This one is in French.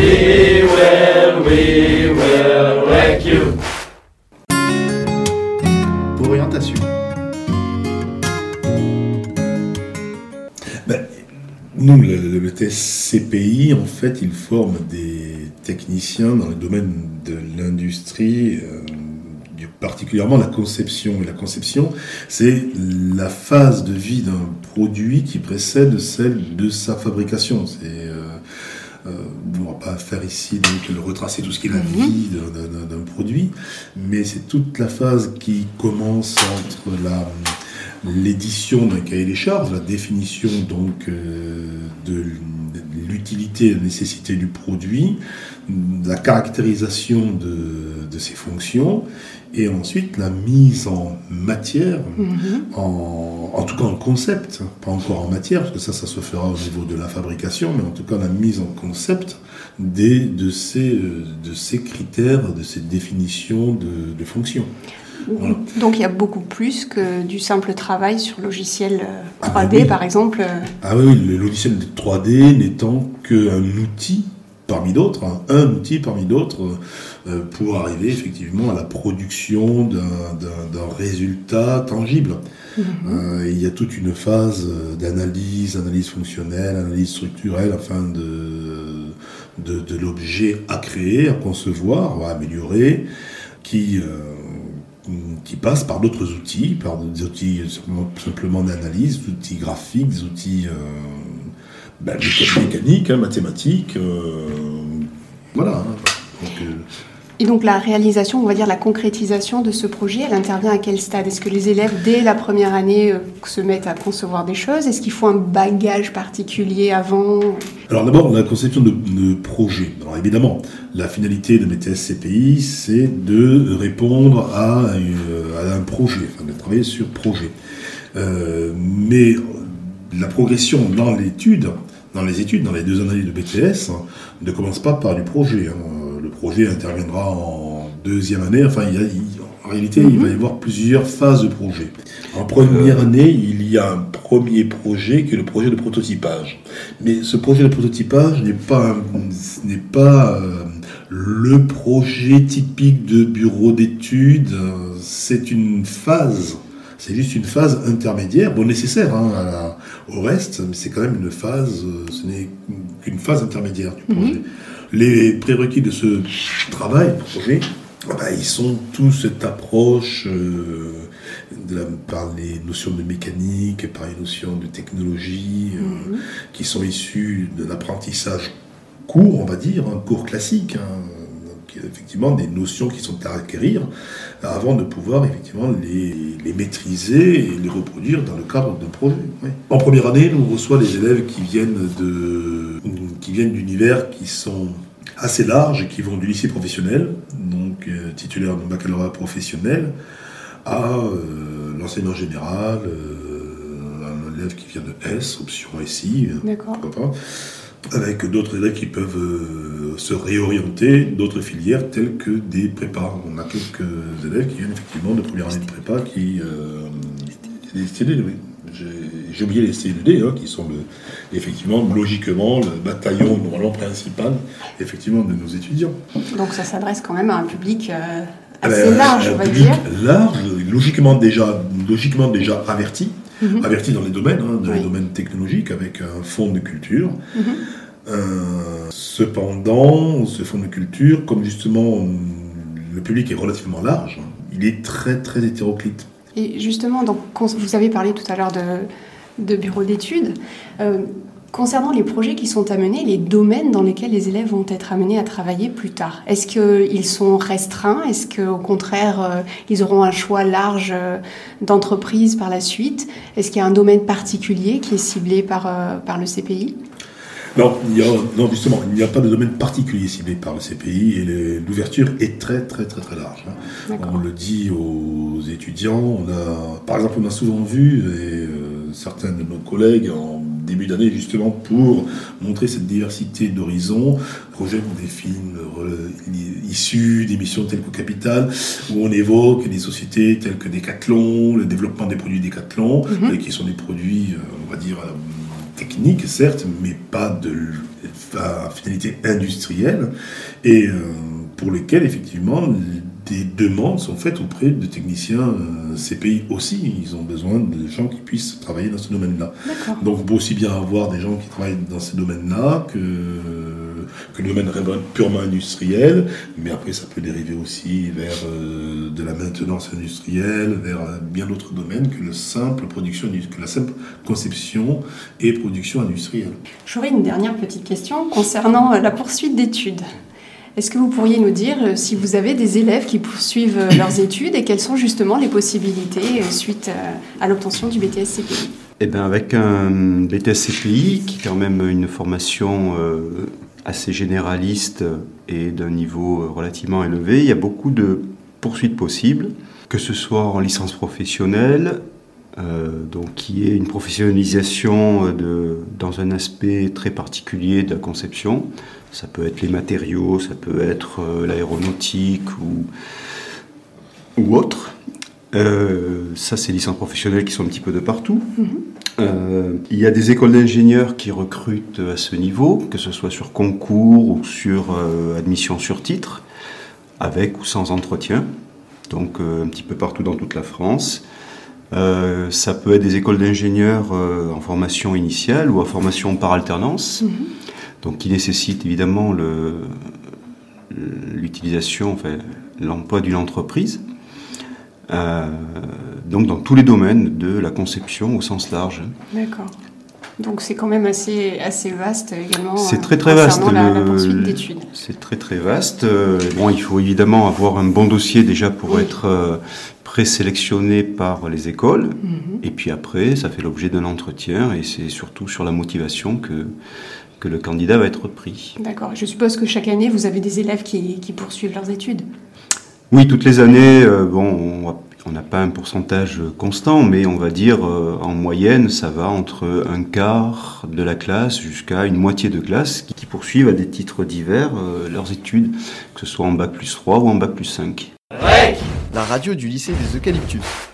We will, we will wreck you. Pour orientation. Ben, nous, le, le, le test CPI, en fait, il forme des techniciens dans le domaine de l'industrie, euh, particulièrement la conception. Et la conception, c'est la phase de vie d'un produit qui précède celle de sa fabrication. C'est euh, euh, on va pas faire ici donc le retracer tout ce qui est la vie d'un- d'un d'un produit, mais c'est toute la phase qui commence entre la l'édition d'un cahier des charges, la définition donc euh, de l'utilité et la nécessité du produit, la caractérisation de, de ses fonctions, et ensuite la mise en matière, en, en tout cas en concept, pas encore en matière, parce que ça, ça se fera au niveau de la fabrication, mais en tout cas la mise en concept des, de, ces, euh, de ces critères, de ces définitions de, de fonctions. Voilà. Donc il y a beaucoup plus que du simple travail sur logiciel euh, Ah 3D bah oui. par exemple. euh, Ah oui, le logiciel de 3D n'étant qu'un outil parmi d'autres, hein, un outil parmi d'autres euh, pour arriver effectivement à la production d'un- résultat tangible. Euh, il y a toute une phase d'analyse, analyse fonctionnelle, analyse structurelle afin de, de, de l'objet à créer, à concevoir, à améliorer, qui, euh, qui passe par d'autres outils, par des outils simplement, d'analyse, des outils graphiques, des outils euh, ben, méca- mécaniques, hein, mathématiques. euh, voilà. Et donc la réalisation, on va dire la concrétisation de ce projet, elle intervient à quel stade? Est-ce que les élèves, dès la première année, euh, se mettent à concevoir des choses? Est-ce qu'il faut un bagage particulier avant? Alors d'abord, la conception de, projet. Alors évidemment, la finalité de tests CPI, c'est de répondre à, euh, à un projet, enfin de travailler sur projet. Euh, mais la progression dans l'étude, dans les études, dans les deux années de BTS, hein, ne commence pas par du projet. hein. Le projet interviendra en deuxième année. Enfin, il y a- il- en réalité, il va y avoir plusieurs phases de projet. En première année, il y a un premier projet qui est le projet de prototypage. Mais ce projet de prototypage n'est pas, n'est pas euh, le projet typique de bureau d'études. euh, C'est une phase. C'est juste une phase intermédiaire, bon nécessaire hein, à la- au reste, mais c'est quand même une phase, euh, ce n'est qu'une phase intermédiaire du projet. Les prérequis de ce travail, du projet, ah bah, ils sont tous cette approche euh, de la- par les notions de mécanique, par les notions de technologie, euh, qui sont issues de l'apprentissage court, on va dire, un cours classique. hein, donc, effectivement, des notions qui sont à acquérir avant de pouvoir effectivement les, les maîtriser et les reproduire dans le cadre d'un projet. oui. En première année, nous reçoit des élèves qui viennent de qui viennent d'univers qui sont assez larges, qui vont du lycée professionnel, donc euh, titulaire de baccalauréat professionnel, à euh, l'enseignement général, euh, un élève qui vient de S, option SI, euh, D'accord. pourquoi pas, avec d'autres élèves qui peuvent euh, se réorienter, d'autres filières telles que des prépas. On a quelques élèves qui viennent effectivement de première année de prépa qui... Euh, des CDD, oui. J'ai- oublié les CDD, hein, qui sont le- effectivement, logiquement, le bataillon normalement principal, effectivement, de nos étudiants. Donc ça s'adresse quand même à un public euh, Ah assez ben, large, un on va public dire. Large, logiquement déjà, logiquement déjà averti, Mhm. averti dans les domaines, hein, dans les domaines technologiques, avec un fonds de culture. Mhm. Euh, cependant, ce fonds de culture, comme justement le public est relativement large, il est très très hétéroclite. Et justement, donc, vous avez parlé tout à l'heure de, de bureaux d'études. Euh, concernant les projets qui sont amenés, les domaines dans lesquels les élèves vont être amenés à travailler plus tard, est-ce qu'ils sont restreints? Est-ce qu'au contraire, euh, ils auront un choix large euh, d'entreprises par la suite? Est-ce qu'il y a un domaine particulier qui est ciblé par, euh, par le CPI Non, il y a, non, justement, il n'y a pas de domaine particulier ciblé par le CPI et l'ouverture est très très très très large. hein. On le dit aux étudiants. On a, par exemple, on a souvent vu, et euh, certains de nos collègues en début d'année, justement, pour montrer cette diversité d'horizons, projettent des films issus d'émissions telles que Capital, où on évoque des sociétés telles que Decathlon, le développement des produits Decathlon, et qui sont des produits, euh, on va dire, euh, technique, certes, mais pas de à finalité industrielle, et pour lesquels, effectivement, des demandes sont faites auprès de techniciens CPI aussi. Ils ont besoin de gens qui puissent travailler dans ce domaine-là. Donc, on peut aussi bien avoir des gens qui travaillent dans ces domaines-là que que le domaine purement industriel, mais après ça peut dériver aussi vers euh, de la maintenance industrielle, vers euh, bien d'autres domaines que, le simple production, que la simple conception et production industrielle. J'aurais une dernière petite question concernant euh, la poursuite d'études. Est-ce que vous pourriez nous dire si vous avez des élèves qui poursuivent leurs études et quelles sont justement les possibilités suite à l'obtention du BTS CPI eh bien, avec un BTS CPI qui est quand même une formation assez généraliste et d'un niveau relativement élevé, il y a beaucoup de poursuites possibles, que ce soit en licence professionnelle, euh, donc qui est une professionnalisation de, dans un aspect très particulier de la conception. Ça peut être les matériaux, ça peut être euh, l'aéronautique ou, ou autre. Euh, ça, c'est licences professionnelles qui sont un petit peu de partout. Mhm. Euh, il y a des écoles d'ingénieurs qui recrutent à ce niveau, que ce soit sur concours ou sur euh, admission sur titre, avec ou sans entretien, donc un petit peu partout dans toute la France. Ça peut être des écoles d'ingénieurs en formation initiale ou en formation par alternance, mhm. donc qui nécessitent évidemment l'utilisation, enfin, l'emploi d'une entreprise. Euh, donc dans tous les domaines de la conception au sens large. D'accord. Donc c'est quand même assez, assez vaste également. C'est très très vaste. La, la poursuite d'études. C'est très très vaste. Euh, bon, il faut évidemment avoir un bon dossier déjà pour être euh, présélectionné par les écoles. Mhm. Et puis après, ça fait l'objet d'un entretien et c'est surtout sur la motivation que, que le candidat va être pris. D'accord. Je suppose que chaque année, vous avez des élèves qui, qui poursuivent leurs études. Oui, toutes les années, euh, bon, on n'a pas un pourcentage constant, mais on va dire euh, en moyenne, ça va entre un quart de la classe jusqu'à une moitié de classe qui, poursuivent à des titres divers euh, leurs études, que ce soit en bac plus 3 ou en bac plus 5. La radio du lycée des Eucalyptus.